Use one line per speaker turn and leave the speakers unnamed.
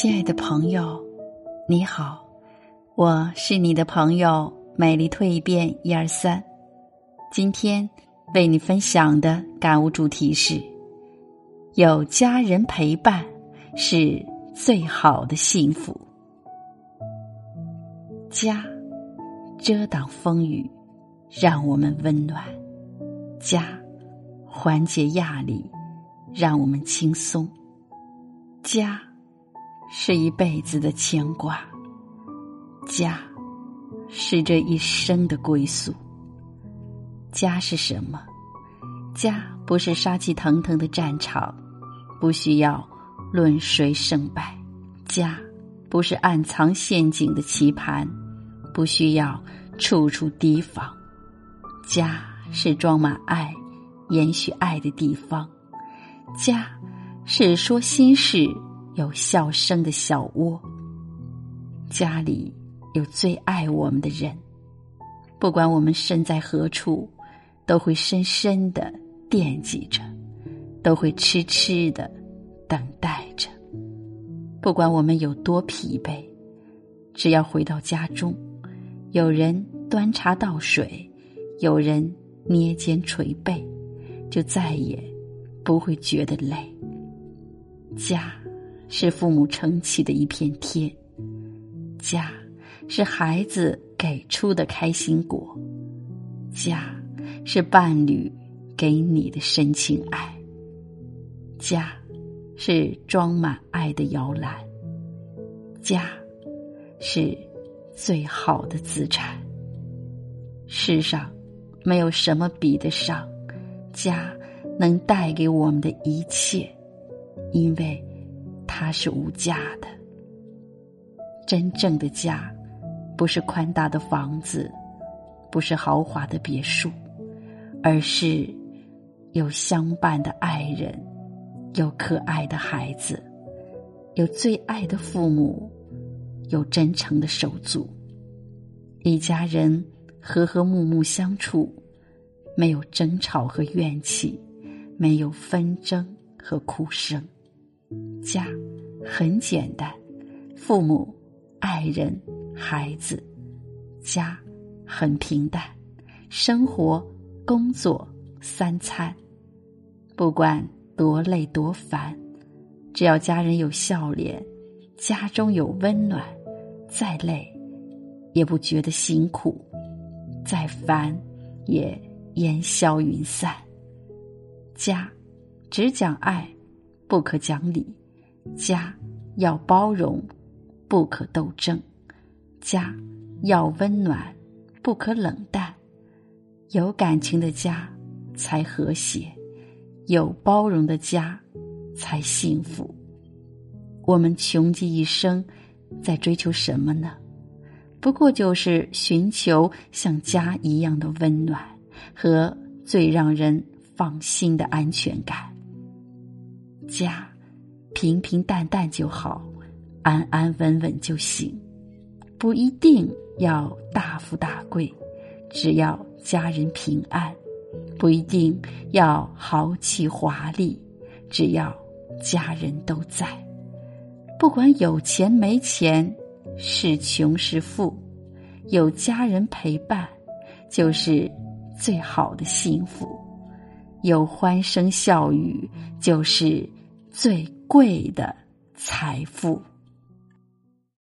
亲爱的朋友，你好，我是你的朋友美丽蜕变一二三。今天为你分享的感悟主题是：有家人陪伴是最好的幸福。家遮挡风雨，让我们温暖；家缓解压力，让我们轻松；家。是一辈子的牵挂，家是这一生的归宿。家是什么？家不是杀气腾腾的战场，不需要论谁胜败；家不是暗藏陷阱的棋盘，不需要处处提防。家是装满爱、延续爱的地方。家是说心事。有笑声的小窝，家里有最爱我们的人，不管我们身在何处，都会深深的惦记着，都会痴痴的等待着。不管我们有多疲惫，只要回到家中，有人端茶倒水，有人捏肩捶背，就再也不会觉得累。家。是父母撑起的一片天，家是孩子给出的开心果，家是伴侣给你的深情爱，家是装满爱的摇篮，家是最好的资产。世上没有什么比得上家能带给我们的一切，因为。他是无价的。真正的家，不是宽大的房子，不是豪华的别墅，而是有相伴的爱人，有可爱的孩子，有最爱的父母，有真诚的手足。一家人和和睦睦相处，没有争吵和怨气，没有纷争和哭声。家很简单，父母、爱人、孩子，家很平淡，生活、工作、三餐，不管多累多烦，只要家人有笑脸，家中有温暖，再累也不觉得辛苦，再烦也烟消云散。家只讲爱。不可讲理，家要包容；不可斗争，家要温暖；不可冷淡。有感情的家才和谐，有包容的家才幸福。我们穷极一生在追求什么呢？不过就是寻求像家一样的温暖和最让人放心的安全感。家，平平淡淡就好，安安稳稳就行，不一定要大富大贵，只要家人平安；不一定要豪气华丽，只要家人都在。不管有钱没钱，是穷是富，有家人陪伴，就是最好的幸福；有欢声笑语，就是。最贵的财富。